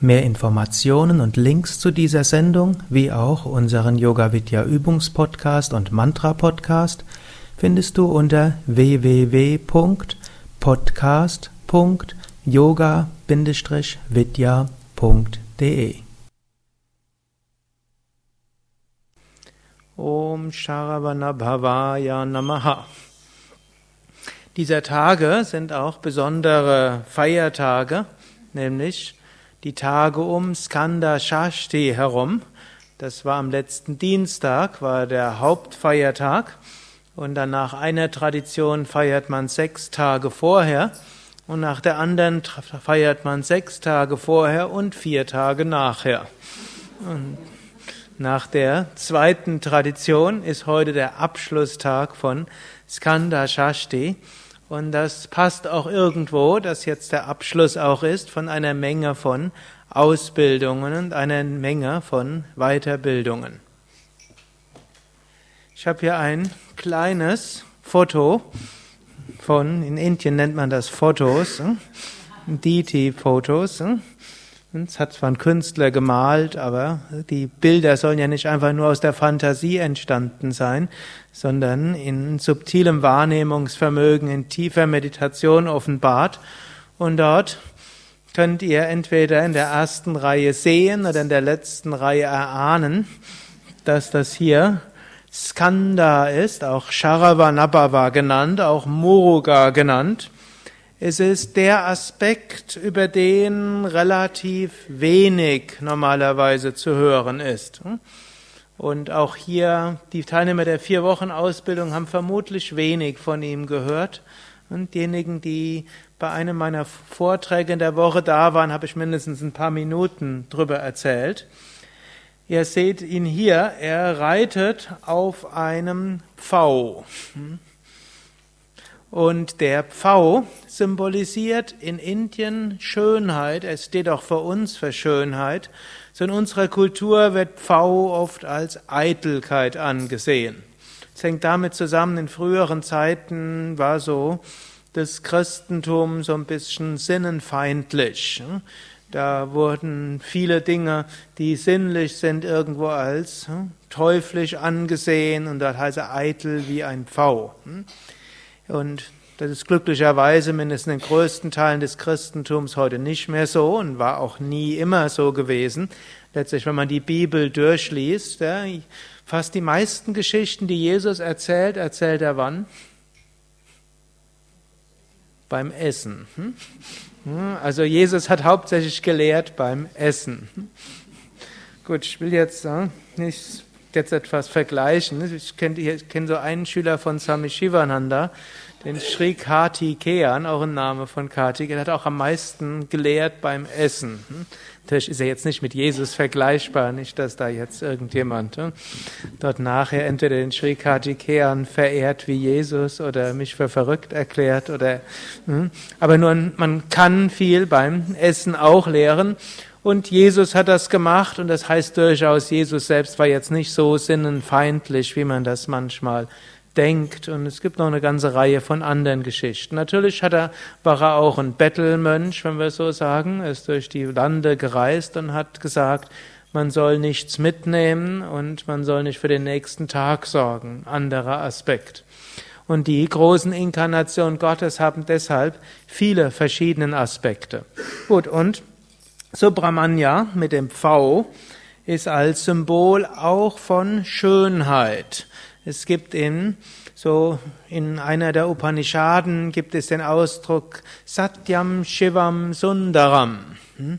Mehr Informationen und Links zu dieser Sendung, wie auch unseren Yoga Vidya Übungspodcast und Mantra Podcast findest du unter www.podcast.yoga-vidya.de. Om Sharavana Bhavaya Namaha. Dieser Tage sind auch besondere Feiertage, nämlich die Tage um Skanda Shashti herum. Das war am letzten Dienstag, war der Hauptfeiertag. Und dann nach einer Tradition feiert man sechs Tage vorher. Und nach der anderen feiert man sechs Tage vorher und vier Tage nachher. Und nach der zweiten Tradition ist heute der Abschlusstag von Skanda Shashti. Und das passt auch irgendwo, dass jetzt der Abschluss auch ist von einer Menge von Ausbildungen und einer Menge von Weiterbildungen. Ich habe hier ein kleines Foto von, in Indien nennt man das Fotos, hm? DT-Fotos. Hm? Es hat zwar ein Künstler gemalt, aber die Bilder sollen ja nicht einfach nur aus der Fantasie entstanden sein, sondern in subtilem Wahrnehmungsvermögen, in tiefer Meditation offenbart. Und dort könnt ihr entweder in der ersten Reihe sehen oder in der letzten Reihe erahnen, dass das hier Skanda ist, auch Sharavanabhava genannt, auch Muruga genannt. Es ist der Aspekt, über den relativ wenig normalerweise zu hören ist. Und auch hier, die Teilnehmer der vier Wochen Ausbildung haben vermutlich wenig von ihm gehört. Und diejenigen, die bei einem meiner Vorträge in der Woche da waren, habe ich mindestens ein paar Minuten drüber erzählt. Ihr seht ihn hier, er reitet auf einem Pfau. Und der Pfau symbolisiert in Indien Schönheit, es steht auch für uns für Schönheit. So in unserer Kultur wird Pfau oft als Eitelkeit angesehen. Es hängt damit zusammen, in früheren Zeiten war so das Christentum so ein bisschen sinnenfeindlich. Da wurden viele Dinge, die sinnlich sind, irgendwo als teuflisch angesehen und das heißt eitel wie ein Pfau. Und das ist glücklicherweise mindestens in den größten Teilen des Christentums heute nicht mehr so und war auch nie immer so gewesen. Letztlich, wenn man die Bibel durchliest, ja, fast die meisten Geschichten, die Jesus erzählt, erzählt er wann? Beim Essen. Hm? Also Jesus hat hauptsächlich gelehrt beim Essen. Gut, ich will jetzt nicht jetzt etwas vergleichen. Ich kenne, ich kenne so einen Schüler von Swami Shivananda, den Sri Kartikeyan, auch ein Name von Kartik. Er hat auch am meisten gelehrt beim Essen. Natürlich ist er jetzt nicht mit Jesus vergleichbar, nicht, dass da jetzt irgendjemand hm, dort nachher entweder den Sri Kartikeyan verehrt wie Jesus oder mich für verrückt erklärt oder, hm. aber nur man kann viel beim Essen auch lehren. Und Jesus hat das gemacht und das heißt durchaus, Jesus selbst war jetzt nicht so sinnenfeindlich, wie man das manchmal denkt. Und es gibt noch eine ganze Reihe von anderen Geschichten. Natürlich hat er, war er auch ein Bettelmönch, wenn wir so sagen. Er ist durch die Lande gereist und hat gesagt, man soll nichts mitnehmen und man soll nicht für den nächsten Tag sorgen. Anderer Aspekt. Und die großen Inkarnationen Gottes haben deshalb viele verschiedene Aspekte. Gut, und Subramanya mit dem V ist als Symbol auch von Schönheit. Es gibt in so in einer der Upanishaden gibt es den Ausdruck Satyam Shivam Sundaram. Hm?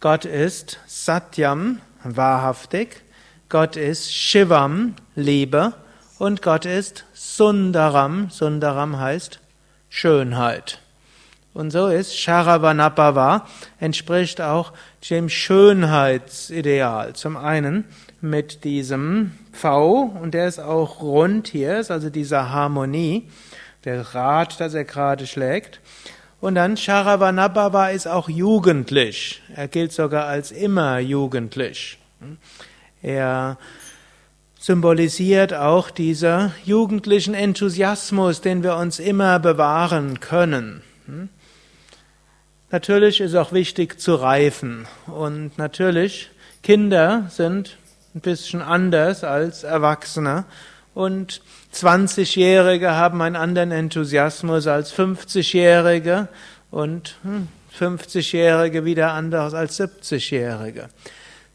Gott ist Satyam, wahrhaftig. Gott ist Shivam, Liebe. Und Gott ist Sundaram. Sundaram heißt Schönheit. Und so ist Sharavanabhava entspricht auch dem Schönheitsideal. Zum einen mit diesem V und der ist auch rund hier, ist also dieser Harmonie, der Rad, das er gerade schlägt. Und dann Sharavanabhava ist auch jugendlich. Er gilt sogar als immer jugendlich. Er symbolisiert auch dieser jugendlichen Enthusiasmus, den wir uns immer bewahren können. Natürlich ist auch wichtig zu reifen. Und natürlich, Kinder sind ein bisschen anders als Erwachsene. Und 20-Jährige haben einen anderen Enthusiasmus als 50-Jährige und 50-Jährige hm, wieder anders als 70-Jährige.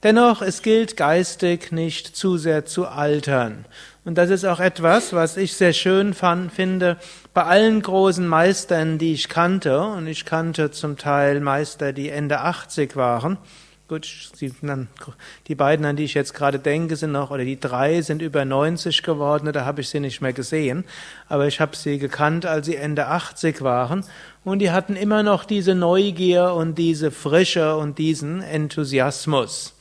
Dennoch, es gilt geistig nicht zu sehr zu altern. Und das ist auch etwas, was ich sehr schön fand, finde, bei allen großen Meistern, die ich kannte, und ich kannte zum Teil Meister, die Ende 80 waren, gut, die beiden, an die ich jetzt gerade denke, sind noch, oder die drei sind über 90 geworden, da habe ich sie nicht mehr gesehen, aber ich habe sie gekannt, als sie Ende 80 waren, und die hatten immer noch diese Neugier und diese Frische und diesen Enthusiasmus.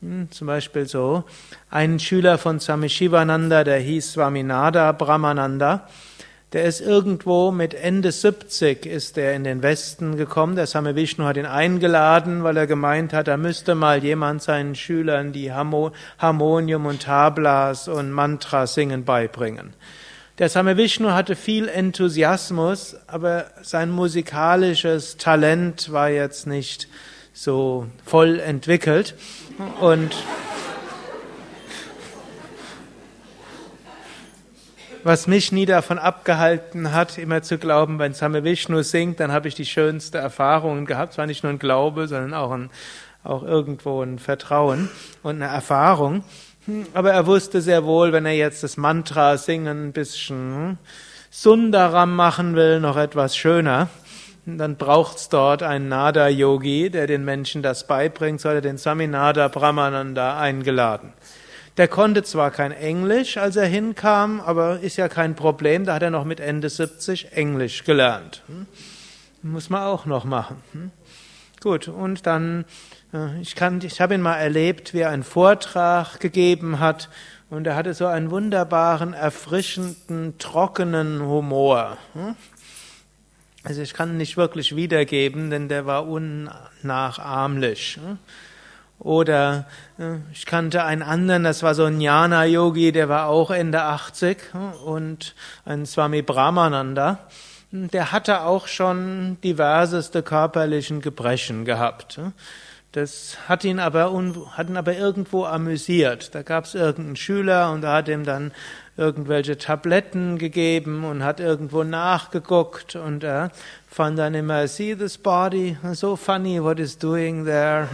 Hm, zum Beispiel so ein Schüler von Swami Shivananda, der hieß Swaminada Brahmananda, der ist irgendwo mit Ende 70 ist er in den Westen gekommen. Der Same Vishnu hat ihn eingeladen, weil er gemeint hat, da müsste mal jemand seinen Schülern die Harmonium und Tablas und Mantra singen beibringen. Der Same Vishnu hatte viel Enthusiasmus, aber sein musikalisches Talent war jetzt nicht so voll entwickelt. Und was mich nie davon abgehalten hat, immer zu glauben, wenn Same Vishnu singt, dann habe ich die schönste Erfahrungen gehabt. Zwar nicht nur ein Glaube, sondern auch, ein, auch irgendwo ein Vertrauen und eine Erfahrung. Aber er wusste sehr wohl, wenn er jetzt das Mantra singen ein bisschen Sundaram machen will, noch etwas schöner, dann braucht's dort einen Nada-Yogi, der den Menschen das beibringt, so hat er den Saminada Brahmananda eingeladen. Der konnte zwar kein Englisch, als er hinkam, aber ist ja kein Problem, da hat er noch mit Ende 70 Englisch gelernt. Hm? Muss man auch noch machen. Hm? Gut, und dann, äh, ich, kann, ich habe ihn mal erlebt, wie er einen Vortrag gegeben hat und er hatte so einen wunderbaren, erfrischenden, trockenen Humor. Hm? Also ich kann ihn nicht wirklich wiedergeben, denn der war unnachahmlich. Oder ich kannte einen anderen, das war so ein Jnana-Yogi, der war auch Ende 80 und ein Swami Brahmananda. Der hatte auch schon diverseste körperlichen Gebrechen gehabt. Das hat ihn aber, hat ihn aber irgendwo amüsiert. Da gab es irgendeinen Schüler und da hat ihm dann irgendwelche Tabletten gegeben und hat irgendwo nachgeguckt und er fand dann immer, see this body, so funny what is doing there.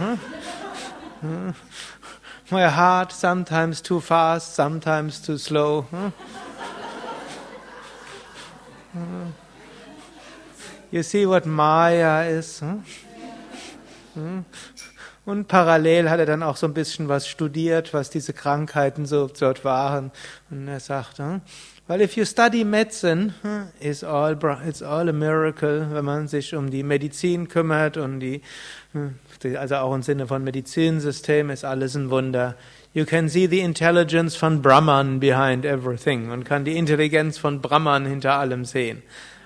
My heart sometimes too fast, sometimes too slow. You see what Maya is. Und parallel hat er dann auch so ein bisschen was studiert, was diese Krankheiten so dort waren. Und er sagte, weil if you study medicine, it's all, it's all a miracle, wenn man sich um die Medizin kümmert und die, also auch im Sinne von Medizinsystem ist alles ein Wunder. You can see the intelligence von Brahman behind everything. Man kann die Intelligenz von Brahman hinter allem sehen.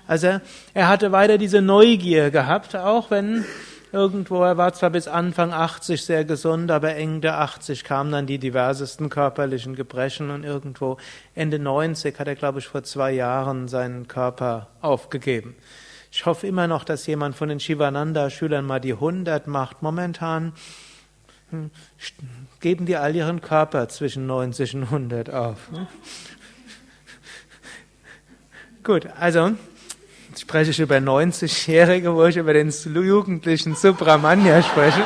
Also er hatte weiter diese Neugier gehabt, auch wenn Irgendwo, er war zwar bis Anfang 80 sehr gesund, aber Ende 80 kamen dann die diversesten körperlichen Gebrechen und irgendwo Ende 90 hat er, glaube ich, vor zwei Jahren seinen Körper aufgegeben. Ich hoffe immer noch, dass jemand von den Shivananda-Schülern mal die 100 macht. Momentan hm, geben die all ihren Körper zwischen 90 und 100 auf. Gut, also spreche ich über 90-Jährige, wo ich über den jugendlichen Subramanya spreche.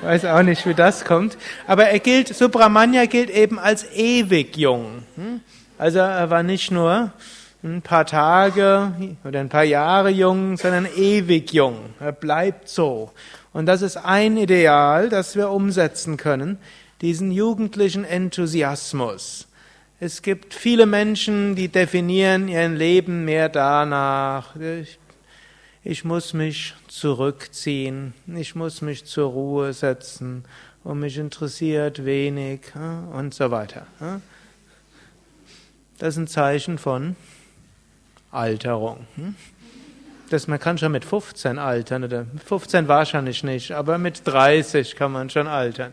Weiß auch nicht, wie das kommt. Aber er gilt, Subramanya gilt eben als ewig jung. Hm? Also er war nicht nur ein paar Tage oder ein paar Jahre jung, sondern ewig jung. Er bleibt so. Und das ist ein Ideal, das wir umsetzen können, diesen jugendlichen Enthusiasmus. Es gibt viele Menschen, die definieren ihr Leben mehr danach. ich muss mich zurückziehen, ich muss mich zur Ruhe setzen und mich interessiert wenig und so weiter. Das ist ein Zeichen von Alterung. Hm? Das, man kann schon mit 15 altern, oder 15 wahrscheinlich nicht, aber mit 30 kann man schon altern.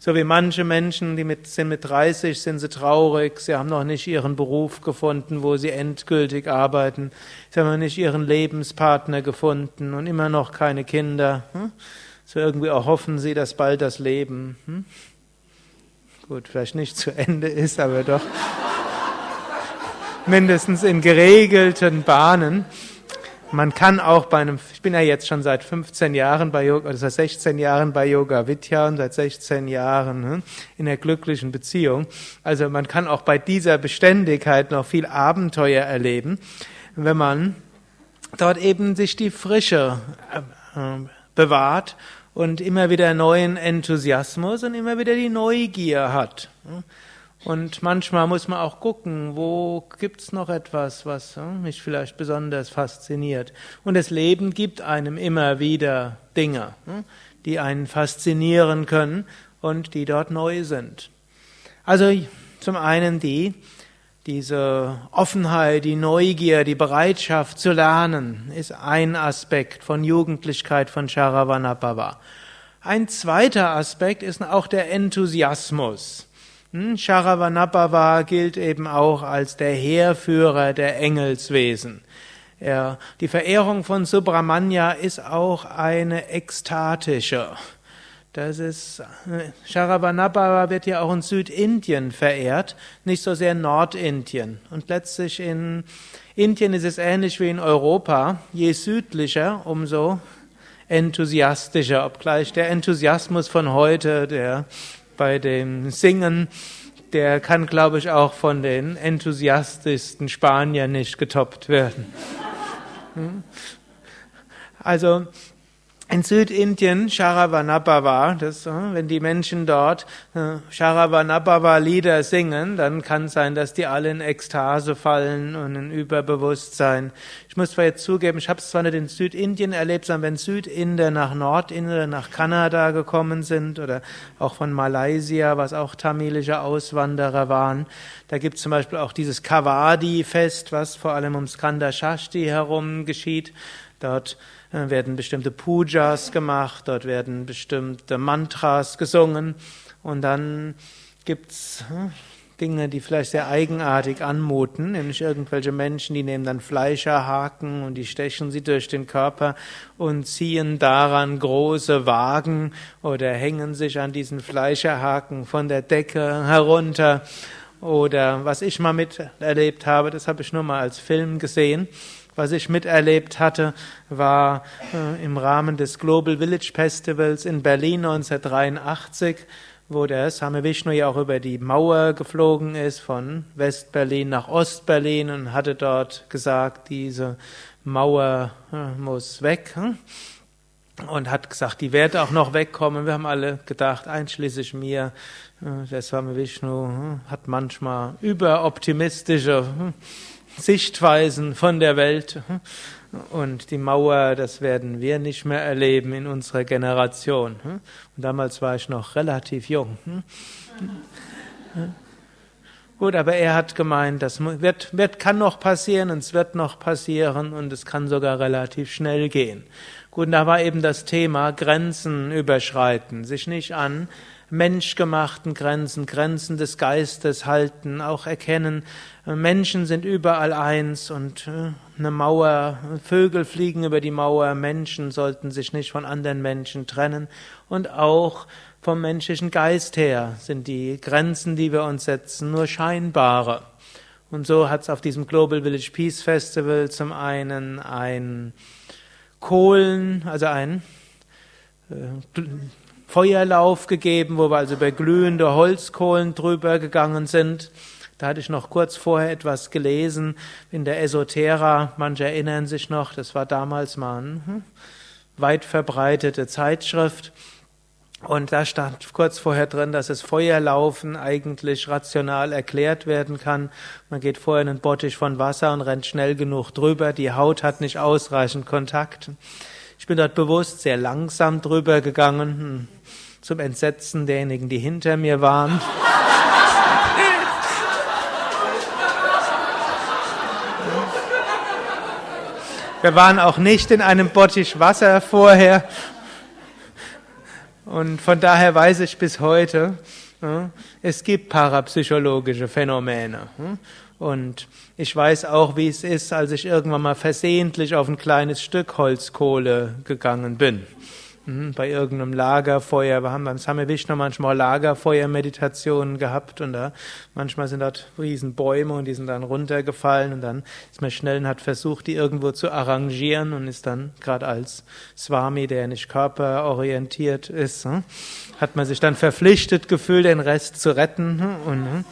So wie manche Menschen, die mit, sind mit 30, sind sie traurig, sie haben noch nicht ihren Beruf gefunden, wo sie endgültig arbeiten, sie haben noch nicht ihren Lebenspartner gefunden und immer noch keine Kinder. Hm? So irgendwie erhoffen sie, dass bald das Leben, hm? gut, vielleicht nicht zu Ende ist, aber doch mindestens in geregelten Bahnen. Man kann auch bei einem, ich bin ja jetzt schon seit 15 Jahren bei Yoga, oder seit 16 Jahren bei Yoga Vidya und seit 16 Jahren hm, in einer glücklichen Beziehung. Also man kann auch bei dieser Beständigkeit noch viel Abenteuer erleben, wenn man dort eben sich die Frische äh, äh, bewahrt und immer wieder neuen Enthusiasmus und immer wieder die Neugier hat. Und manchmal muss man auch gucken, wo gibt's noch etwas, was hm, mich vielleicht besonders fasziniert. Und das Leben gibt einem immer wieder Dinge, hm, die einen faszinieren können und die dort neu sind. Also zum einen die, diese Offenheit, die Neugier, die Bereitschaft zu lernen, ist ein Aspekt von Jugendlichkeit von Charavanabhava. Ein zweiter Aspekt ist auch der Enthusiasmus. Hm, Sharavanabhava gilt eben auch als der Heerführer der Engelswesen. Ja, die Verehrung von Subramanya ist auch eine ekstatische. Das ist, Sharavanabhava wird ja auch in Südindien verehrt, nicht so sehr in Nordindien. Und letztlich in Indien ist es ähnlich wie in Europa. Je südlicher, umso enthusiastischer, obgleich der Enthusiasmus von heute, der bei dem Singen, der kann, glaube ich, auch von den enthusiastischsten Spaniern nicht getoppt werden. Hm? Also in Südindien Sharavanabhava, das, äh, wenn die Menschen dort äh, Sharavanabhava-Lieder singen, dann kann es sein, dass die alle in Ekstase fallen und in Überbewusstsein. Ich muss zwar jetzt zugeben, ich habe es zwar nicht in Südindien erlebt, sondern wenn Südinder nach Nordinder, nach Kanada gekommen sind oder auch von Malaysia, was auch tamilische Auswanderer waren, da gibt es zum Beispiel auch dieses Kavadi-Fest, was vor allem um Skanda Shashti herum geschieht. Dort werden bestimmte Pujas gemacht, dort werden bestimmte Mantras gesungen und dann gibt's hm, Dinge, die vielleicht sehr eigenartig anmuten, nämlich irgendwelche Menschen, die nehmen dann Fleischerhaken und die stechen sie durch den Körper und ziehen daran große Wagen oder hängen sich an diesen Fleischerhaken von der Decke herunter. Oder was ich mal miterlebt habe, das habe ich nur mal als Film gesehen, was ich miterlebt hatte, war äh, im Rahmen des Global Village Festivals in Berlin 1983, wo der Same Vishnu ja auch über die Mauer geflogen ist von Westberlin nach Ostberlin und hatte dort gesagt, diese Mauer äh, muss weg. Hm? Und hat gesagt, die wird auch noch wegkommen. Wir haben alle gedacht, einschließlich mir, äh, der Swami Vishnu hm, hat manchmal überoptimistische hm, Sichtweisen von der Welt. Und die Mauer, das werden wir nicht mehr erleben in unserer Generation. Und damals war ich noch relativ jung. Gut, aber er hat gemeint, das wird, wird, kann noch passieren und es wird noch passieren und es kann sogar relativ schnell gehen. Gut, und da war eben das Thema Grenzen überschreiten, sich nicht an menschgemachten Grenzen, Grenzen des Geistes halten, auch erkennen, äh, Menschen sind überall eins und äh, eine Mauer, Vögel fliegen über die Mauer, Menschen sollten sich nicht von anderen Menschen trennen und auch vom menschlichen Geist her sind die Grenzen, die wir uns setzen, nur scheinbare. Und so hat es auf diesem Global Village Peace Festival zum einen ein Kohlen, also ein äh, Feuerlauf gegeben, wo wir also über glühende Holzkohlen drüber gegangen sind. Da hatte ich noch kurz vorher etwas gelesen in der Esoterra. Manche erinnern sich noch, das war damals mal eine hm, weit verbreitete Zeitschrift. Und da stand kurz vorher drin, dass das Feuerlaufen eigentlich rational erklärt werden kann. Man geht vorher in einen Bottich von Wasser und rennt schnell genug drüber. Die Haut hat nicht ausreichend Kontakt. Ich bin dort bewusst sehr langsam drüber gegangen, hm, zum Entsetzen derjenigen, die hinter mir waren. Wir waren auch nicht in einem Bottich Wasser vorher. Und von daher weiß ich bis heute, es gibt parapsychologische Phänomene. Und ich weiß auch, wie es ist, als ich irgendwann mal versehentlich auf ein kleines Stück Holzkohle gegangen bin. Mhm, bei irgendeinem Lagerfeuer. Wir haben beim Same Vishnu manchmal Lagerfeuermeditationen gehabt und da manchmal sind dort Riesenbäume und die sind dann runtergefallen und dann ist man schnell und hat versucht, die irgendwo zu arrangieren und ist dann gerade als Swami, der nicht körperorientiert ist, hm, hat man sich dann verpflichtet gefühlt, den Rest zu retten hm, und hm,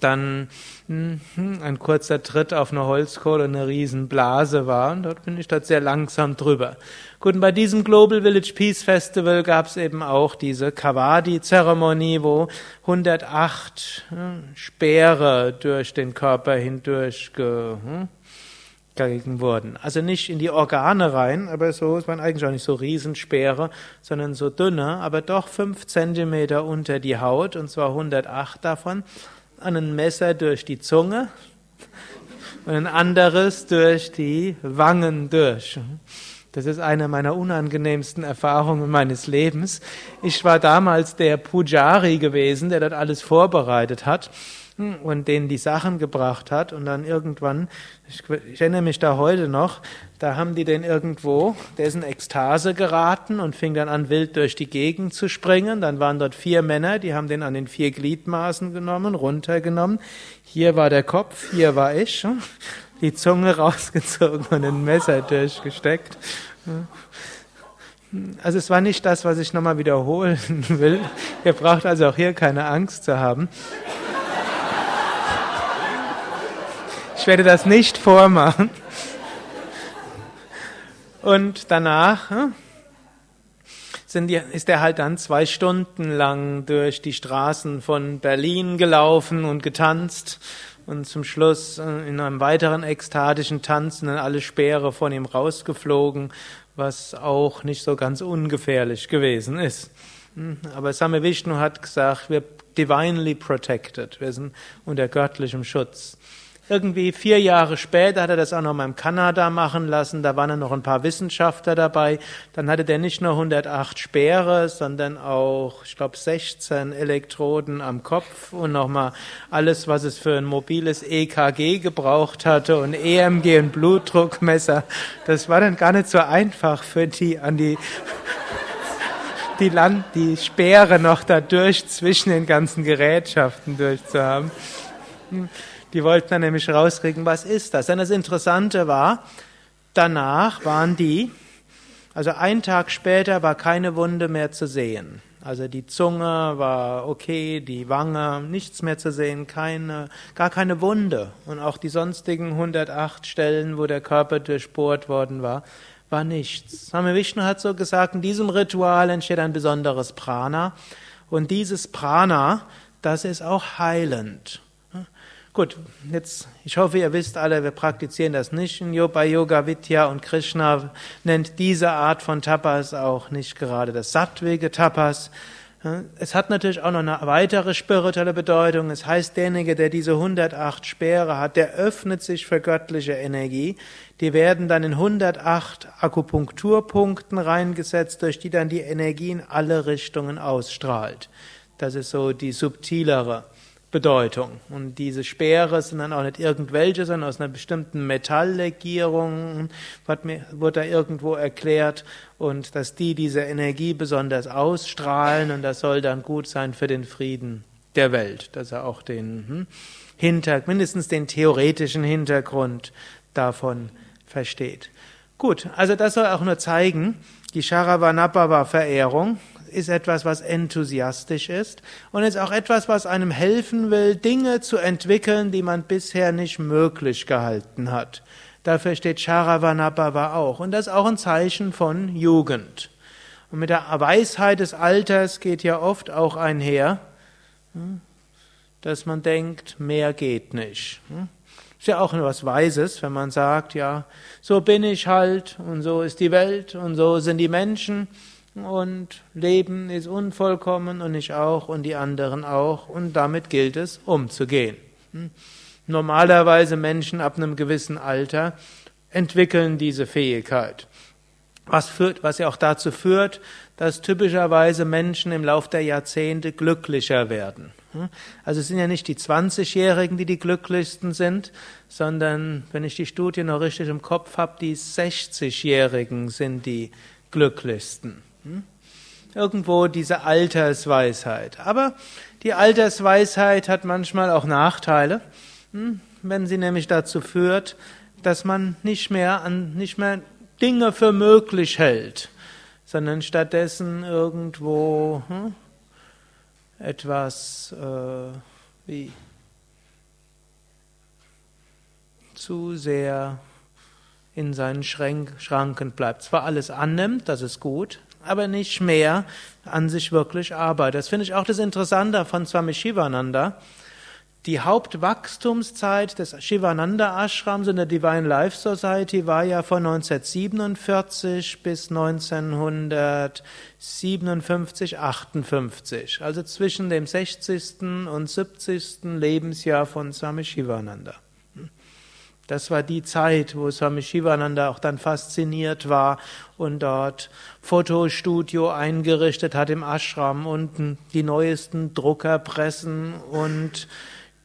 dann hm, ein kurzer Tritt auf eine Holzkohle eine Riesenblase war. Und dort bin ich dort sehr langsam drüber. Gut, und bei diesem Global Village Peace Festival gab es eben auch diese Kavadi-Zeremonie, wo 108 hm, Speere durch den Körper hindurch hm, gegeben wurden. Also nicht in die Organe rein, aber so, es waren eigentlich auch nicht so Riesenspeere, sondern so dünne, aber doch fünf Zentimeter unter die Haut, und zwar 108 davon ein Messer durch die Zunge und ein anderes durch die Wangen durch. Das ist eine meiner unangenehmsten Erfahrungen meines Lebens. Ich war damals der Pujari gewesen, der dort alles vorbereitet hat und denen die Sachen gebracht hat. Und dann irgendwann, ich, ich, erinnere mich da heute noch, da haben die den irgendwo, der ist in Ekstase geraten und fing dann an, wild durch die Gegend zu springen. Dann waren dort vier Männer, die haben den an den vier Gliedmaßen genommen, runtergenommen. Hier war der Kopf, hier war ich, die Zunge rausgezogen und ein Messer durchgesteckt. Also es war nicht das, was ich nochmal wiederholen will. Ihr braucht also auch hier keine Angst zu haben. Ich werde das nicht vormachen. Und danach hm, sind die, ist er halt dann zwei Stunden lang durch die Straßen von Berlin gelaufen und getanzt. Und zum Schluss äh, in einem weiteren ekstatischen Tanz sind alle Speere von ihm rausgeflogen, was auch nicht so ganz ungefährlich gewesen ist. Hm, aber Same Vishnu hat gesagt, wir divinely protected, wir sind unter göttlichem Schutz. Irgendwie vier Jahre später hat er das auch noch mal in Kanada machen lassen. Da waren dann noch ein paar Wissenschaftler dabei. Dann hatte der nicht nur 108 Speere, sondern auch, ich glaube, 16 Elektroden am Kopf und noch mal alles, was es für ein mobiles EKG gebraucht hatte und EMG und Blutdruckmesser. Das war dann gar nicht so einfach für die an die die Land, die Speere noch da durch zwischen den ganzen Gerätschaften durchzuhaben. Die wollten dann nämlich rauskriegen, was ist das. Denn das Interessante war, danach waren die, also ein Tag später war keine Wunde mehr zu sehen. Also die Zunge war okay, die Wange, nichts mehr zu sehen, keine, gar keine Wunde. Und auch die sonstigen 108 Stellen, wo der Körper durchbohrt worden war, war nichts. Swami Vishnu hat so gesagt, in diesem Ritual entsteht ein besonderes Prana. Und dieses Prana, das ist auch heilend. Gut, jetzt, ich hoffe, ihr wisst alle, wir praktizieren das nicht in Yoga, Yoga Vidya und Krishna nennt diese Art von Tapas auch nicht gerade das sattwige Tapas. Es hat natürlich auch noch eine weitere spirituelle Bedeutung. Es heißt, derjenige, der diese 108 Speere hat, der öffnet sich für göttliche Energie. Die werden dann in 108 Akupunkturpunkten reingesetzt, durch die dann die Energie in alle Richtungen ausstrahlt. Das ist so die subtilere Bedeutung. Und diese Speere sind dann auch nicht irgendwelche, sondern aus einer bestimmten Metalllegierung, wird da irgendwo erklärt, und dass die diese Energie besonders ausstrahlen, und das soll dann gut sein für den Frieden der Welt, dass er auch den hm, Hinter, mindestens den theoretischen Hintergrund davon versteht. Gut, also das soll auch nur zeigen, die Sharavanabhava-Verehrung ist etwas, was enthusiastisch ist und ist auch etwas, was einem helfen will, Dinge zu entwickeln, die man bisher nicht möglich gehalten hat. Dafür steht Charavanabhava auch. Und das ist auch ein Zeichen von Jugend. Und mit der Weisheit des Alters geht ja oft auch einher, hm, dass man denkt, mehr geht nicht. Hm. Ist ja auch etwas Weises, wenn man sagt, ja, so bin ich halt und so ist die Welt und so sind die Menschen und Leben ist unvollkommen und ich auch und die anderen auch und damit gilt es umzugehen. Hm. Normalerweise Menschen ab einem gewissen Alter entwickeln diese Fähigkeit. Was, führt, was ja auch dazu führt, dass typischerweise Menschen im Laufe der Jahrzehnte glücklicher werden. Hm? Also es sind ja nicht die 20-Jährigen, die die glücklichsten sind, sondern, wenn ich die Studie noch richtig im Kopf habe, die 60-Jährigen sind die glücklichsten. Hm? Irgendwo diese Altersweisheit. Aber die Altersweisheit hat manchmal auch Nachteile, hm? wenn sie nämlich dazu führt, dass man nicht mehr an, nicht mehr Dinge für möglich hält, sondern stattdessen irgendwo hm, etwas äh, wie zu sehr in seinen Schränk, Schranken bleibt. Zwar alles annimmt, das ist gut, aber nicht mehr an sich wirklich arbeitet. Das finde ich auch das Interessante von Swami Shivananda. Die Hauptwachstumszeit des Shivananda Ashrams in der Divine Life Society war ja von 1947 bis 1957, 58, also zwischen dem 60. und 70. Lebensjahr von Swami Shivananda. Das war die Zeit, wo Swami Shivananda auch dann fasziniert war und dort Fotostudio eingerichtet hat im Ashram und die neuesten Druckerpressen und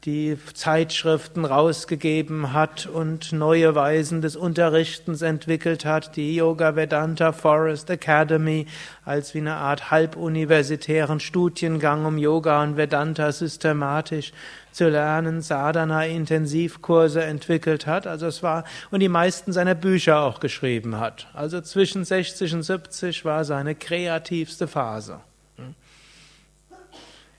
die Zeitschriften rausgegeben hat und neue Weisen des Unterrichtens entwickelt hat, die Yoga Vedanta Forest Academy als wie eine Art halbuniversitären Studiengang, um Yoga und Vedanta systematisch zu lernen, Sadhana Intensivkurse entwickelt hat, also es war und die meisten seiner Bücher auch geschrieben hat. Also zwischen 60 und 70 war seine kreativste Phase.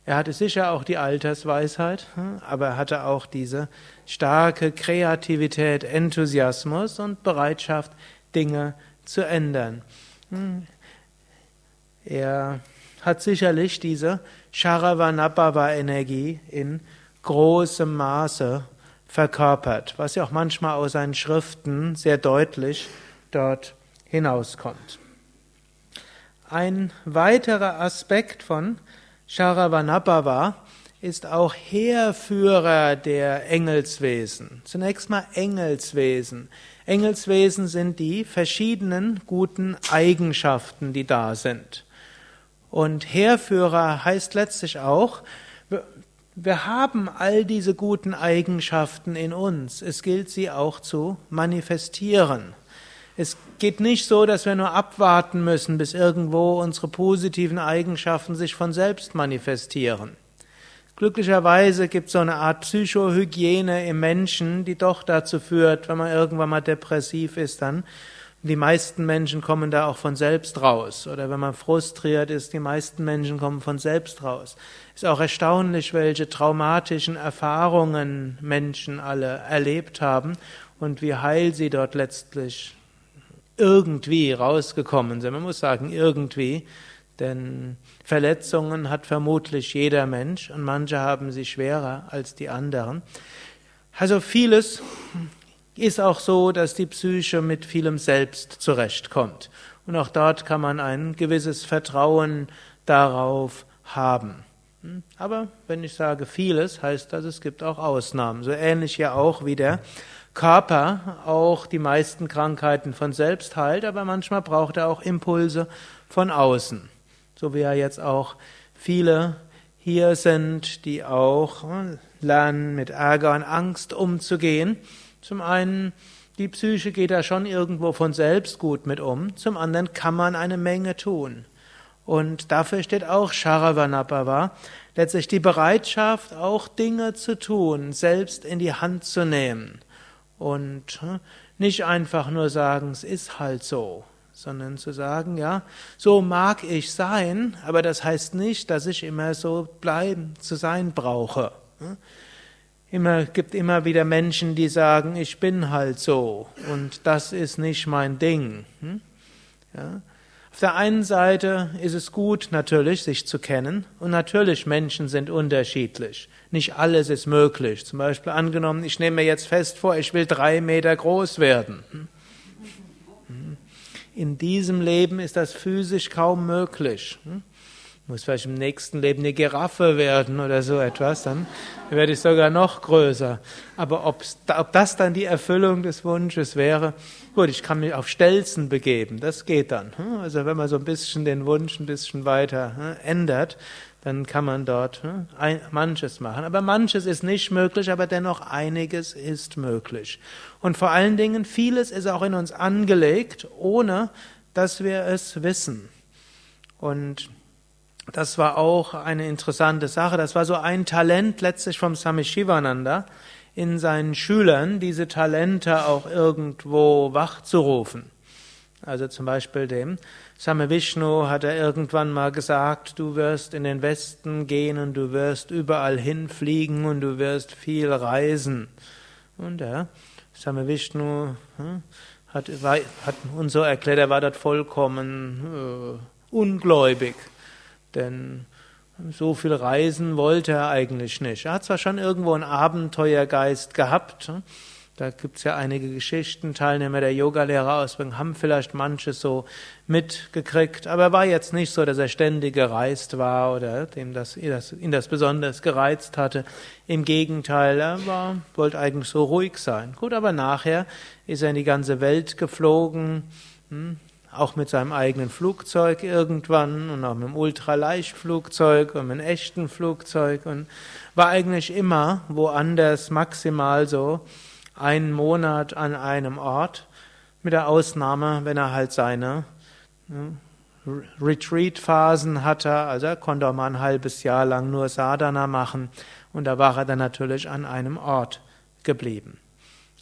Er hatte sicher auch die Altersweisheit, hm, aber er hatte auch diese starke Kreativität, Enthusiasmus und Bereitschaft, Dinge zu ändern. Hm. Er hat sicherlich diese Sharavanabhava-Energie in großem Maße verkörpert, was ja auch manchmal aus seinen Schriften sehr deutlich dort hinauskommt. Ein weiterer Aspekt von Sharavanabhava ist auch Heerführer der Engelswesen. Zunächst mal Engelswesen. Engelswesen sind die verschiedenen guten Eigenschaften, die da sind. Und Heerführer heißt letztlich auch, wir haben all diese guten Eigenschaften in uns. Es gilt sie auch zu manifestieren. Es geht nicht so, dass wir nur abwarten müssen, bis irgendwo unsere positiven Eigenschaften sich von selbst manifestieren. Glücklicherweise gibt es so eine Art Psychohygiene im Menschen, die doch dazu führt, wenn man irgendwann mal depressiv ist, dann die meisten Menschen kommen da auch von selbst raus. Oder wenn man frustriert ist, die meisten Menschen kommen von selbst raus. Ist auch erstaunlich, welche traumatischen Erfahrungen Menschen alle erlebt haben und wie heil sie dort letztlich irgendwie rausgekommen sind. Man muss sagen, irgendwie, denn Verletzungen hat vermutlich jeder Mensch und manche haben sie schwerer als die anderen. Also vieles ist auch so, dass die Psyche mit vielem Selbst zurechtkommt. Und auch dort kann man ein gewisses Vertrauen darauf haben. Hm? Aber wenn ich sage vieles, heißt das, es gibt auch Ausnahmen. So ähnlich ja auch wie der Körper auch die meisten Krankheiten von selbst heilt, aber manchmal braucht er auch Impulse von außen. So wie ja jetzt auch viele hier sind, die auch äh, lernen, mit Ärger und Angst umzugehen. Zum einen, die Psyche geht da schon irgendwo von selbst gut mit um, zum anderen kann man eine Menge tun. Und dafür steht auch Sharavanabhava, letztlich die Bereitschaft, auch Dinge zu tun, selbst in die Hand zu nehmen. Und hm, nicht einfach nur sagen, es ist halt so, sondern zu sagen, ja, so mag ich sein, aber das heißt nicht, dass ich immer so bleiben, zu sein brauche. Hm. Immer gibt immer wieder Menschen, die sagen, ich bin halt so und das ist nicht mein Ding. Hm. Ja. Auf der einen Seite ist es gut, natürlich, sich zu kennen. Und natürlich, Menschen sind unterschiedlich. Nicht alles ist möglich. Zum Beispiel angenommen, ich nehme mir jetzt fest vor, ich will drei Meter groß werden. In diesem Leben ist das physisch kaum möglich. Ich muss vielleicht im nächsten Leben eine Giraffe werden oder so etwas, dann werde ich sogar noch größer. Aber ob das dann die Erfüllung des Wunsches wäre, gut, ich kann mich auf Stelzen begeben, das geht dann. Hm? Also wenn man so ein bisschen den Wunsch ein bisschen weiter hm, ändert, dann kann man dort hm, manches machen. Aber manches ist nicht möglich, aber dennoch einiges ist möglich. Und vor allen Dingen, vieles ist auch in uns angelegt, ohne dass wir es wissen. Und das war auch eine interessante Sache. Das war so ein Talent letztlich vom Swami Shivananda, in seinen Schülern diese Talente auch irgendwo wachzurufen. Also zum Beispiel dem Same Vishnu hat er irgendwann mal gesagt, du wirst in den Westen gehen und du wirst überall hinfliegen und du wirst viel reisen. Und ja, Same Vishnu hm, hat, hat uns so erklärt, er war dort vollkommen äh, ungläubig. Denn so viel reisen wollte er eigentlich nicht. Er hat zwar schon irgendwo einen Abenteuergeist gehabt, hm? da gibt es ja einige Geschichten, Teilnehmer der Yogalehrerausbildung haben vielleicht manches so mitgekriegt, aber er war jetzt nicht so, dass er ständig gereist war oder dem das, ihn das besonders gereizt hatte. Im Gegenteil, er war, wollte eigentlich so ruhig sein. Gut, aber nachher ist er in die ganze Welt geflogen, hm? Auch mit seinem eigenen Flugzeug irgendwann und auch mit dem Ultraleichtflugzeug und mit einem echten Flugzeug und war eigentlich immer woanders maximal so einen Monat an einem Ort, mit der Ausnahme, wenn er halt seine ne, Retreat-Phasen hatte, also er konnte auch mal ein halbes Jahr lang nur Sadhana machen und da war er dann natürlich an einem Ort geblieben.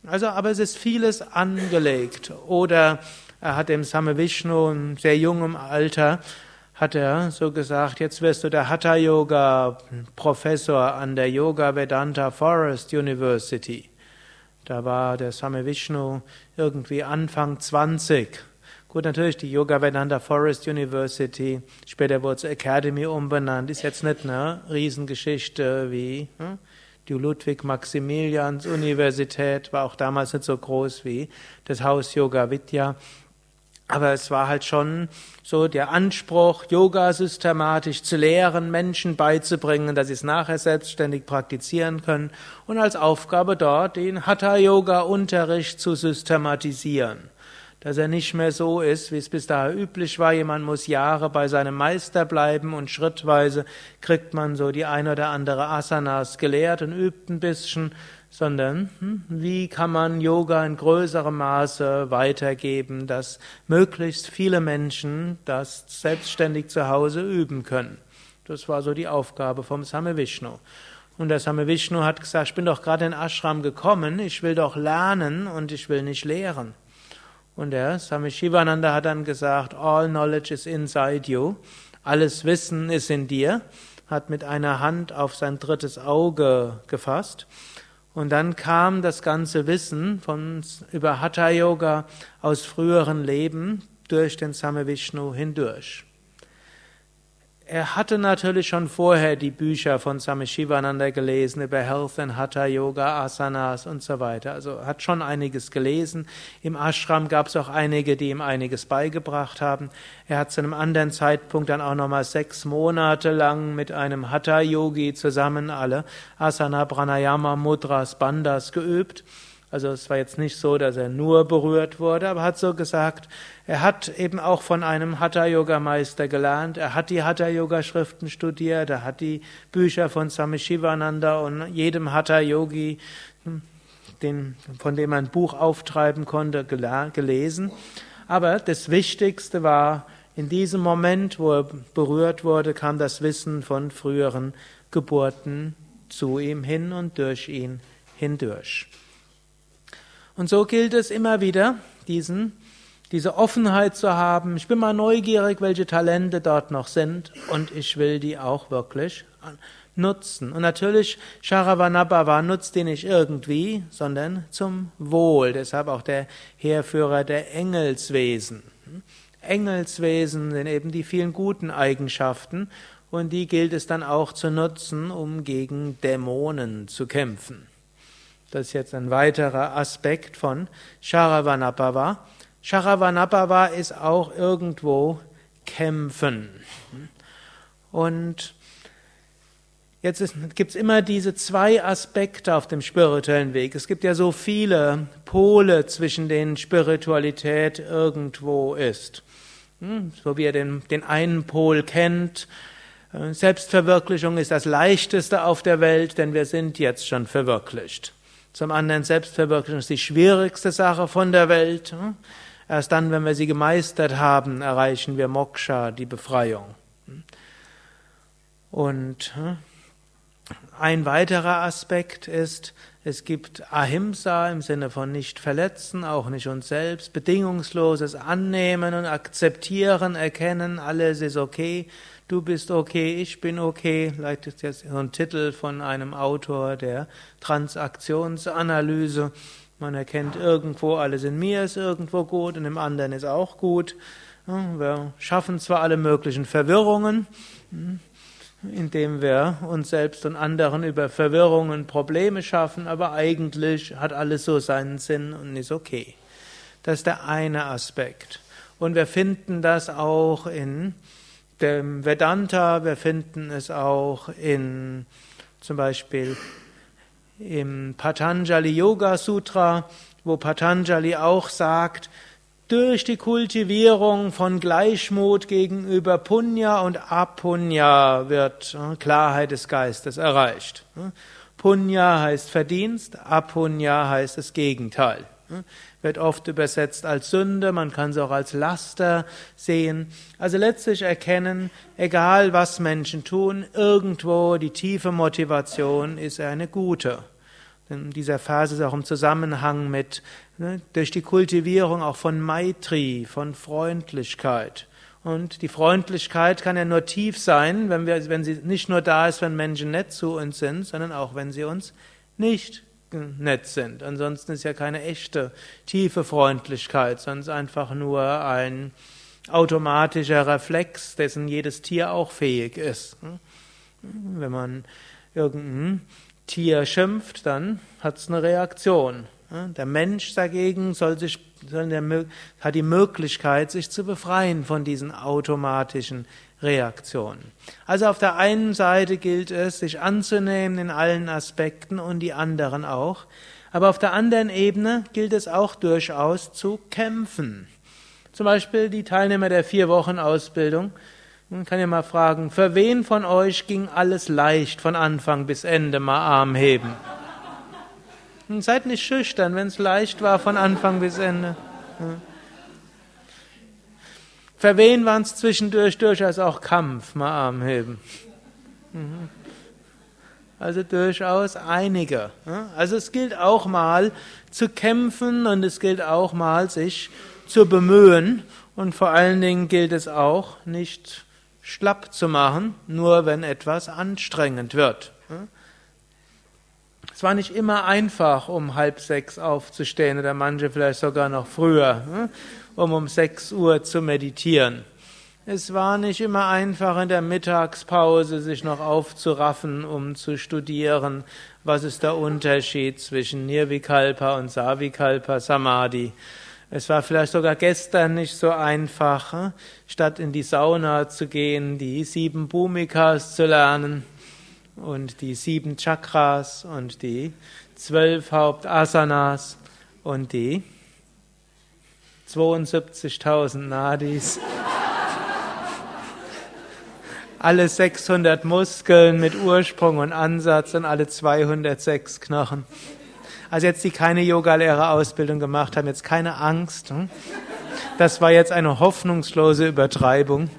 Also, aber es ist vieles angelegt oder er hat dem Same Vishnu in sehr jungem Alter hat er so gesagt, jetzt wirst du der Hatha Yoga Professor an der Yoga Vedanta Forest University. Da war der Same Vishnu irgendwie Anfang 20. Gut, natürlich die Yoga Vedanta Forest University, später wurde es Academy umbenannt, ist jetzt nicht eine Riesengeschichte wie hm? die Ludwig-Maximilians Universität, war auch damals nicht so groß wie das Haus Yoga Vidya. Aber es war halt schon so der Anspruch, Yoga systematisch zu lehren, Menschen beizubringen, dass sie es nachher selbstständig praktizieren können. Und als Aufgabe dort den Hatha-Yoga-Unterricht zu systematisieren. Dass er nicht mehr so ist, wie es bis dahin üblich war, jemand muss Jahre bei seinem Meister bleiben und schrittweise kriegt man so die ein oder andere Asanas gelehrt und übt ein bisschen, sondern hm, wie kann man Yoga in größerem Maße weitergeben, dass möglichst viele Menschen das selbstständig zu Hause üben können. Das war so die Aufgabe vom Same Vishnu. Und der Same Vishnu hat gesagt, ich bin doch gerade in Ashram gekommen, ich will doch lernen und ich will nicht lehren. Und der Same Shivananda hat dann gesagt, all knowledge is inside you, alles Wissen ist in dir, hat mit einer Hand auf sein drittes Auge gefasst und dann kam das ganze Wissen von, über Hatha Yoga aus früheren Leben durch den Same Vishnu hindurch. Er hatte natürlich schon vorher die Bücher von Swami Shivananda gelesen über Health and Hatha Yoga, Asanas und so weiter. Also hat schon einiges gelesen. Im Ashram gab es auch einige, die ihm einiges beigebracht haben. Er hat zu einem anderen Zeitpunkt dann auch nochmal sechs Monate lang mit einem Hatha Yogi zusammen alle Asana, Pranayama, Mudras, Bandas geübt. Also es war jetzt nicht so, dass er nur berührt wurde, aber hat so gesagt, er hat eben auch von einem Hatha-Yoga-Meister gelernt, er hat die Hatha-Yoga-Schriften studiert, er hat die Bücher von Swami Shivananda und jedem Hatha-Yogi, den, von dem man ein Buch auftreiben konnte, gelesen. Aber das Wichtigste war, in diesem Moment, wo er berührt wurde, kam das Wissen von früheren Geburten zu ihm hin und durch ihn hindurch. Und so gilt es immer wieder, diesen, diese Offenheit zu haben. Ich bin mal neugierig, welche Talente dort noch sind und ich will die auch wirklich nutzen. Und natürlich, Sharavanabhava nutzt die nicht irgendwie, sondern zum Wohl. Deshalb auch der Heerführer der Engelswesen. Engelswesen sind eben die vielen guten Eigenschaften und die gilt es dann auch zu nutzen, um gegen Dämonen zu kämpfen. Das ist jetzt ein weiterer Aspekt von Sharavanapava. Sharavanapava ist auch irgendwo kämpfen. Und jetzt gibt es immer diese zwei Aspekte auf dem spirituellen Weg. Es gibt ja so viele Pole, zwischen denen Spiritualität irgendwo ist. Hm, so wie ihr den, den einen Pol kennt, äh, Selbstverwirklichung ist das Leichteste auf der Welt, denn wir sind jetzt schon verwirklicht. Zum anderen Selbstverwirklichung ist die schwierigste Sache von der Welt. Hm, erst dann, wenn wir sie gemeistert haben, erreichen wir Moksha, die Befreiung. Hm. Und ein weiterer Aspekt ist, es gibt Ahimsa im Sinne von nicht verletzen, auch nicht uns selbst, bedingungsloses Annehmen und Akzeptieren, Erkennen, alles ist okay, du bist okay, ich bin okay. Vielleicht ist jetzt so ein Titel von einem Autor der Transaktionsanalyse. Man erkennt irgendwo, alles in mir ist irgendwo gut und im anderen ist auch gut. Wir schaffen zwar alle möglichen Verwirrungen, hm, indem wir uns selbst und anderen über Verwirrungen Probleme schaffen, aber eigentlich hat alles so seinen Sinn und ist okay. Das ist der eine Aspekt. Und wir finden das auch in dem Vedanta, wir finden es auch in zum Beispiel im Patanjali Yoga Sutra, wo Patanjali auch sagt, durch die Kultivierung von Gleichmut gegenüber Punya und Apunya wird äh, Klarheit des Geistes erreicht. Punya heißt Verdienst, Apunya heißt das Gegenteil. Wird oft übersetzt als Sünde, man kann es auch als Laster sehen. Also letztlich erkennen, egal was Menschen tun, irgendwo die tiefe Motivation ist eine gute. Denn dieser Vers ist auch im Zusammenhang mit, ne, durch die Kultivierung auch von Maitri, von Freundlichkeit. Und die Freundlichkeit kann ja nur tief sein, wenn, wir, wenn sie nicht nur da ist, wenn Menschen nett zu uns sind, sondern auch wenn sie uns nicht nett sind. Ansonsten ist ja keine echte tiefe Freundlichkeit, sondern einfach nur ein automatischer Reflex, dessen jedes Tier auch fähig ist. Wenn man irgendein Tier schimpft, dann hat es eine Reaktion. Der Mensch dagegen soll sich, hat die Möglichkeit, sich zu befreien von diesen automatischen Reaktionen. Also auf der einen Seite gilt es, sich anzunehmen in allen Aspekten und die anderen auch. Aber auf der anderen Ebene gilt es auch durchaus zu kämpfen. Zum Beispiel die Teilnehmer der vier Wochen Ausbildung man kann ja mal fragen, für wen von euch ging alles leicht von Anfang bis Ende mal Arm heben? Und seid nicht schüchtern, wenn es leicht war von Anfang bis Ende. Für wen waren es zwischendurch durchaus auch Kampf, mal Arm heben? Mhm. Also durchaus einige. Also es gilt auch mal zu kämpfen und es gilt auch mal sich zu bemühen und vor allen Dingen gilt es auch nicht schlapp zu machen, nur wenn etwas anstrengend wird. Es war nicht immer einfach, um halb sechs aufzustehen oder manche vielleicht sogar noch früher, um um sechs Uhr zu meditieren. Es war nicht immer einfach in der Mittagspause sich noch aufzuraffen, um zu studieren, was ist der Unterschied zwischen Nirvikalpa und Savikalpa Samadhi. Es war vielleicht sogar gestern nicht so einfach, hm, statt in die Sauna zu gehen, die sieben Bhumikas zu lernen und die sieben Chakras und die zwölf Hauptasanas und die 72.000 Nadis. alle 600 Muskeln mit Ursprung und Ansatz und alle 206 Knochen. Also jetzt, die keine Yogalehrerausbildung gemacht haben, jetzt keine Angst. Hm? Das war jetzt eine hoffnungslose Übertreibung.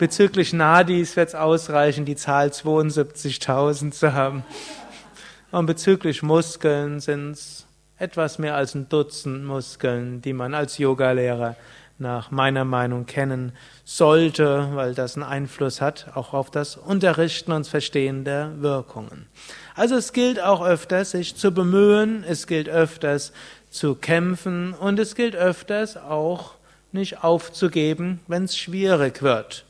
Bezüglich Nadis wird es ausreichen, die Zahl 72.000 zu haben. Und bezüglich Muskeln sind es etwas mehr als ein Dutzend Muskeln, die man als Yogalehrer nach meiner Meinung kennen sollte, weil das einen Einfluss hat auch auf das Unterrichten und Verstehen der Wirkungen. Also es gilt auch öfters, sich zu bemühen, es gilt öfters zu kämpfen und es gilt öfters auch nicht aufzugeben, wenn es schwierig wird.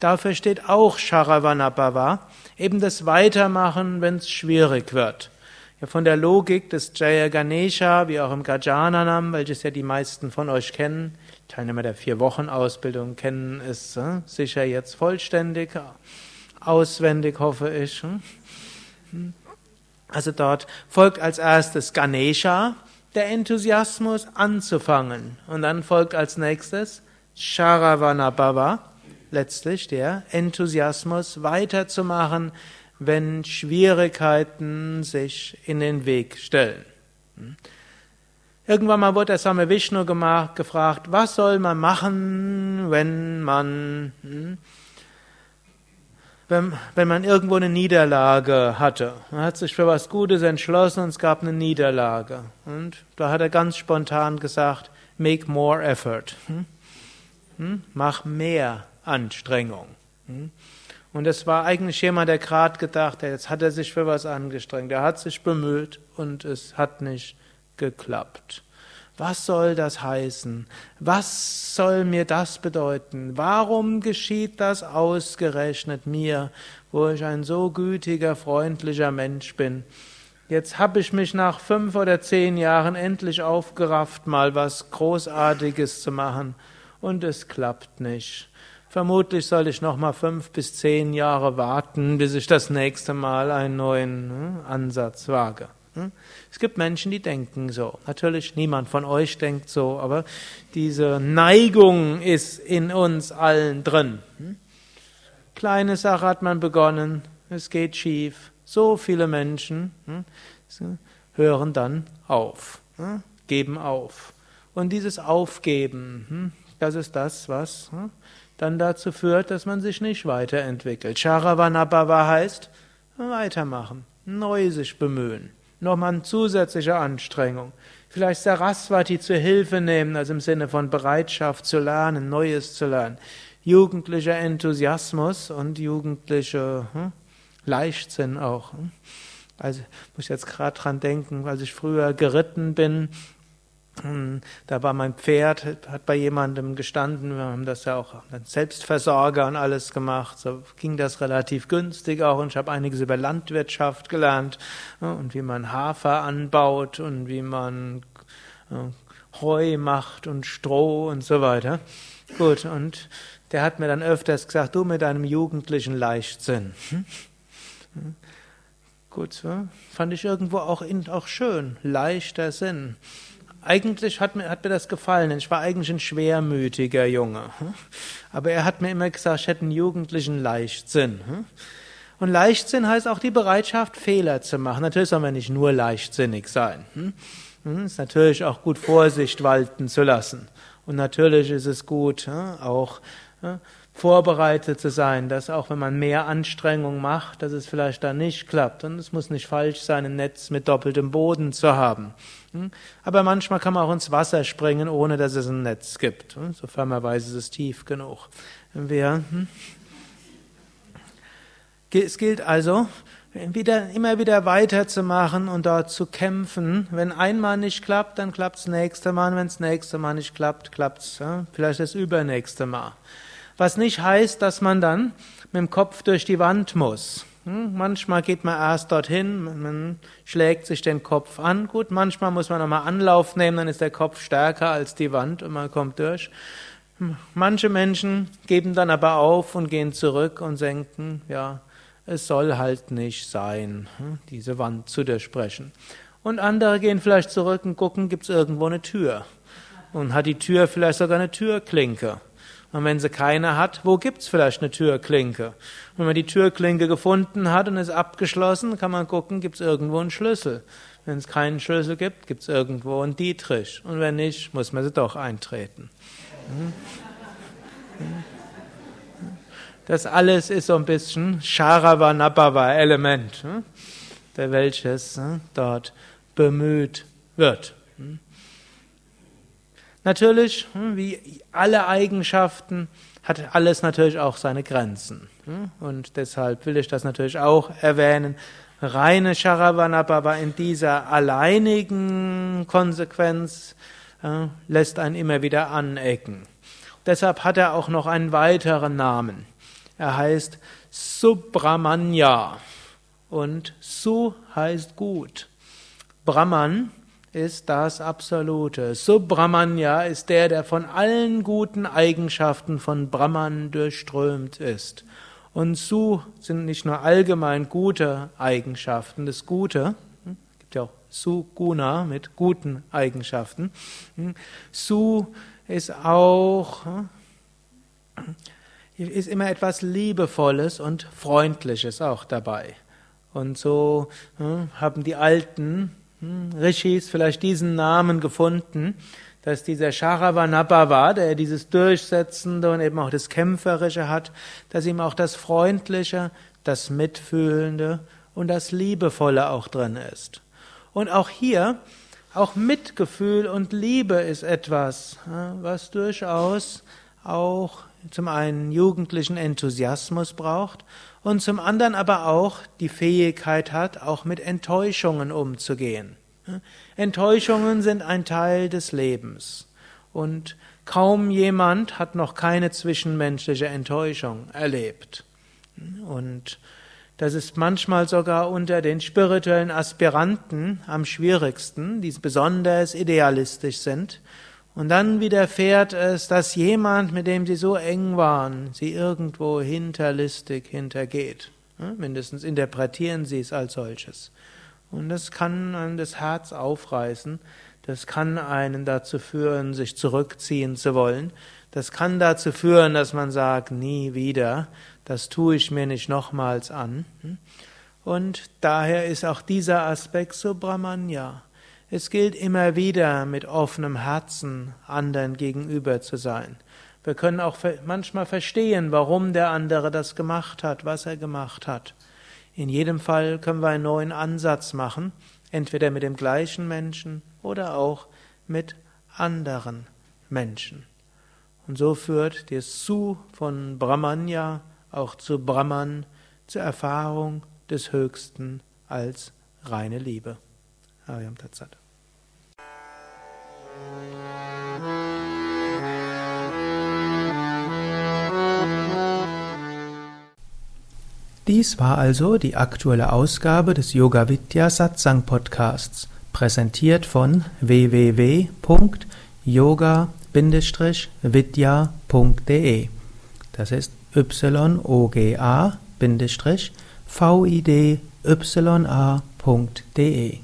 Dafür steht auch Sharavanabhava, eben das Weitermachen, wenn es schwierig wird. Ja, von der Logik des Jaya Ganesha, wie auch im Gajananam, welches ja die meisten von euch kennen, Teilnehmer der Vier-Wochen-Ausbildung kennen es äh, sicher jetzt vollständig, auswendig hoffe ich. Hm? Also dort folgt als erstes Ganesha, der Enthusiasmus anzufangen. Und dann folgt als nächstes Sharavanabhava, letztlich der Enthusiasmus weiterzumachen, wenn Schwierigkeiten sich in den Weg stellen. Irgendwann mal wurde der Same Vishnu gemacht, gefragt, was soll man machen, wenn man, hm, wenn, wenn man irgendwo eine Niederlage hatte. Man hat sich für was Gutes entschlossen und es gab eine Niederlage. Und da hat er ganz spontan gesagt, make more effort. Hm? Hm? Mach mehr Anstrengung. Hm? Und es war eigentlich jemand, der gerade gedacht hat, jetzt hat er sich für was angestrengt, er hat sich bemüht und es hat nicht geklappt. Was soll das heißen? Was soll mir das bedeuten? Warum geschieht das ausgerechnet mir, wo ich ein so gütiger, freundlicher Mensch bin? Jetzt habe ich mich nach fünf oder zehn Jahren endlich aufgerafft, mal was Großartiges zu machen, und es klappt nicht. Vermutlich soll ich noch mal fünf bis zehn Jahre warten, bis ich das nächste Mal einen neuen hm, Ansatz wage. Hm? Es gibt Menschen, die denken so. Natürlich niemand von euch denkt so, aber diese Neigung ist in uns allen drin. Hm? Kleine Sache hat man begonnen, es geht schief. So viele Menschen hören dann auf, geben auf. Und dieses Aufgeben, das ist das, was dann dazu führt, dass man sich nicht weiterentwickelt. Charavanabhava heißt weitermachen, neu sich bemühen, nochmal eine zusätzliche Anstrengung. Vielleicht Saraswati zur Hilfe nehmen, also im Sinne von Bereitschaft zu lernen, Neues zu lernen. Jugendlicher Enthusiasmus und jugendliche hm, Leichtsinn auch. Hm. Also muss ich jetzt gerade dran denken, als ich früher geritten bin, da war mein Pferd, hat bei jemandem gestanden, wir haben das ja auch Selbstversorger und alles gemacht, so ging das relativ günstig auch und ich habe einiges über Landwirtschaft gelernt und wie man Hafer anbaut und wie man Heu macht und Stroh und so weiter. Gut, und der hat mir dann öfters gesagt, du mit deinem jugendlichen Leichtsinn. Hm? Hm? Gut, fand ich irgendwo auch, auch schön, leichter Sinn eigentlich hat mir, hat mir das gefallen. Ich war eigentlich ein schwermütiger Junge. Aber er hat mir immer gesagt, ich hätte einen jugendlichen Leichtsinn. Und Leichtsinn heißt auch die Bereitschaft, Fehler zu machen. Natürlich soll man nicht nur leichtsinnig sein. Es ist natürlich auch gut, Vorsicht walten zu lassen. Und natürlich ist es gut, auch vorbereitet zu sein, dass auch wenn man mehr Anstrengung macht, dass es vielleicht dann nicht klappt. Und es muss nicht falsch sein, ein Netz mit doppeltem Boden zu haben. Hm? Aber manchmal kann man auch ins Wasser springen, ohne dass es ein Netz gibt, hm? sofern man weiß, es ist tief genug. Wir, hm? es gilt also, wieder, immer wieder weiterzumachen und dort zu kämpfen. Wenn einmal nicht klappt, dann klappt es nächste Mal. Wenn es nächste Mal nicht klappt, klappt es ja, vielleicht das übernächste Mal. Was nicht heißt, dass man dann mit dem Kopf durch die Wand muss. Hm, manchmal geht man erst dorthin, man schlägt sich den Kopf an. Gut, manchmal muss man nochmal Anlauf nehmen, dann ist der Kopf stärker als die Wand und man kommt durch. Hm, manche Menschen geben dann aber auf und gehen zurück und denken, ja, es soll halt nicht sein, hm, diese Wand zu durchbrechen. Und andere gehen vielleicht zurück und gucken, gibt es irgendwo eine Tür? Und hat die Tür vielleicht sogar eine Türklinke? Und wenn sie keine hat, wo gibt's vielleicht eine Türklinke? Wenn man die Türklinke gefunden hat und ist abgeschlossen, kann man gucken, gibt's irgendwo einen Schlüssel. Wenn es keinen Schlüssel gibt, gibt's irgendwo einen Dietrich. Und wenn nicht, muss man sie doch eintreten. Das alles ist so ein bisschen Sharavanabhava-Element, der welches dort bemüht wird. Natürlich, hm, wie alle Eigenschaften, hat alles natürlich auch seine Grenzen. Hm? Und deshalb will ich das natürlich auch erwähnen. Reine Sharavanabhava in dieser alleinigen Konsequenz äh, lässt einen immer wieder anecken. deshalb hat er auch noch einen weiteren Namen. Er heißt Subramanya und Su heißt gut. Brahman ist das Absolute. Subramanya ist der, der von allen guten Eigenschaften von Brahman durchströmt ist. Und Su sind nicht nur allgemein gute Eigenschaften, das Gute, hm, gibt ja auch Suguna mit guten Eigenschaften. Hm, Su ist auch, hm, ist immer etwas Liebevolles und Freundliches auch dabei. Und so haben die Alten Rishis vielleicht diesen Namen gefunden, dass dieser Sharavanabhava, der dieses Durchsetzende und eben auch das Kämpferische hat, dass ihm auch das Freundliche, das Mitfühlende und das Liebevolle auch drin ist. Und auch hier, auch Mitgefühl und Liebe ist etwas, was durchaus auch zum einen jugendlichen Enthusiasmus braucht und zum anderen aber auch die Fähigkeit hat, auch mit Enttäuschungen umzugehen. Enttäuschungen sind ein Teil des Lebens und kaum jemand hat noch keine zwischenmenschliche Enttäuschung erlebt. Und das ist manchmal sogar unter den spirituellen Aspiranten am schwierigsten, die besonders idealistisch sind, und dann widerfährt es, dass jemand, mit dem sie so eng waren, sie irgendwo hinterlistig hintergeht. mindestens interpretieren sie es als solches. Und das kann einem das Herz aufreißen. Das kann einen dazu führen, sich zurückziehen zu wollen. Das kann dazu führen, dass man sagt, nie wieder, das tue ich mir nicht nochmals an. Und daher ist auch dieser Aspekt so Brahmanya. Es gilt immer wieder mit offenem Herzen anderen gegenüber zu sein. Wir können auch manchmal verstehen, warum der andere das gemacht hat, was er gemacht hat. In jedem Fall können wir einen neuen Ansatz machen, entweder mit dem gleichen Menschen oder auch mit anderen Menschen. Und so führt der Su von Brahmanya auch zu Brahman, zur Erfahrung des Höchsten als reine Liebe. Ariam Tatsat. Dies war also die aktuelle Ausgabe des Yoga Vidya Satsang Podcasts, präsentiert von www.yoga-vidya.de. Das ist yoga-vidya.de.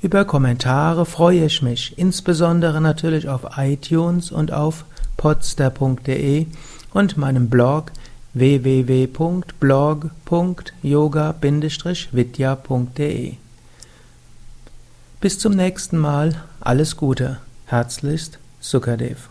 Über Kommentare freue ich mich, insbesondere natürlich auf iTunes und auf podster.de und meinem Blog www.blog.yoga-vidya.de Bis zum nächsten Mal, alles Gute, herzlichst Sukadev.